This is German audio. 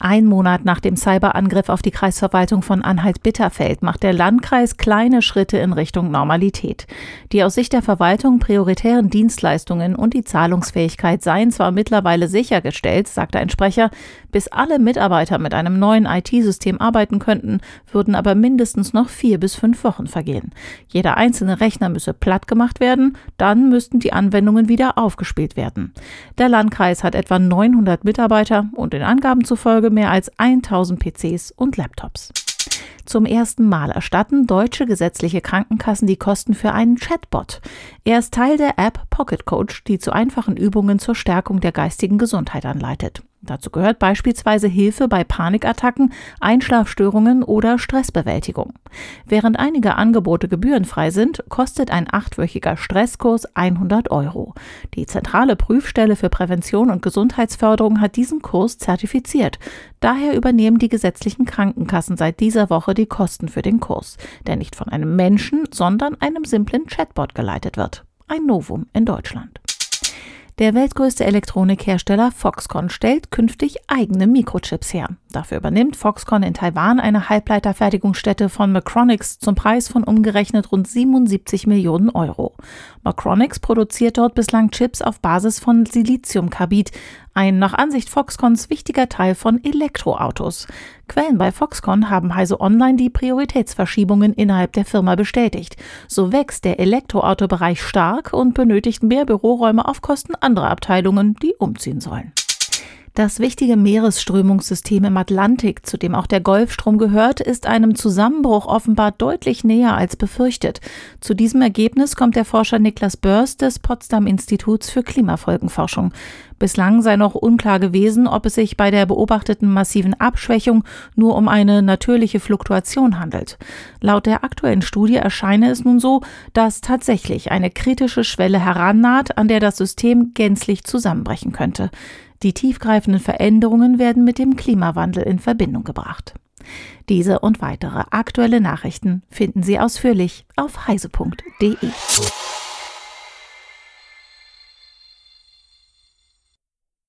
Ein Monat nach dem Cyberangriff auf die Kreisverwaltung von Anhalt-Bitterfeld macht der Landkreis kleine Schritte in Richtung Normalität. Die aus Sicht der Verwaltung prioritären Dienstleistungen und die Zahlungsfähigkeit seien zwar mittlerweile sichergestellt, sagte ein Sprecher, bis alle Mitarbeiter mit einem neuen IT-System arbeiten könnten, würden aber mindestens noch vier bis fünf Wochen vergehen. Jeder einzelne Rechner müsse platt gemacht werden, dann müssten die Anwendungen wieder aufgespielt werden. Der Landkreis hat etwa 900 Mitarbeiter und den Angaben zufolge für mehr als 1000 PCs und Laptops. Zum ersten Mal erstatten deutsche gesetzliche Krankenkassen die Kosten für einen Chatbot. Er ist Teil der App Pocket Coach, die zu einfachen Übungen zur Stärkung der geistigen Gesundheit anleitet. Dazu gehört beispielsweise Hilfe bei Panikattacken, Einschlafstörungen oder Stressbewältigung. Während einige Angebote gebührenfrei sind, kostet ein achtwöchiger Stresskurs 100 Euro. Die zentrale Prüfstelle für Prävention und Gesundheitsförderung hat diesen Kurs zertifiziert. Daher übernehmen die gesetzlichen Krankenkassen seit dieser Woche die Kosten für den Kurs, der nicht von einem Menschen, sondern einem simplen Chatbot geleitet wird. Ein Novum in Deutschland. Der weltgrößte Elektronikhersteller Foxconn stellt künftig eigene Mikrochips her. Dafür übernimmt Foxconn in Taiwan eine Halbleiterfertigungsstätte von Macronix zum Preis von umgerechnet rund 77 Millionen Euro. Macronix produziert dort bislang Chips auf Basis von Siliziumkarbid, ein nach Ansicht Foxconns wichtiger Teil von Elektroautos. Quellen bei Foxconn haben Heise Online die Prioritätsverschiebungen innerhalb der Firma bestätigt. So wächst der Elektroautobereich stark und benötigt mehr Büroräume auf Kosten anderer Abteilungen, die umziehen sollen. Das wichtige Meeresströmungssystem im Atlantik, zu dem auch der Golfstrom gehört, ist einem Zusammenbruch offenbar deutlich näher als befürchtet. Zu diesem Ergebnis kommt der Forscher Niklas Börs des Potsdam Instituts für Klimafolgenforschung. Bislang sei noch unklar gewesen, ob es sich bei der beobachteten massiven Abschwächung nur um eine natürliche Fluktuation handelt. Laut der aktuellen Studie erscheine es nun so, dass tatsächlich eine kritische Schwelle herannaht, an der das System gänzlich zusammenbrechen könnte. Die tiefgreifenden Veränderungen werden mit dem Klimawandel in Verbindung gebracht. Diese und weitere aktuelle Nachrichten finden Sie ausführlich auf heise.de.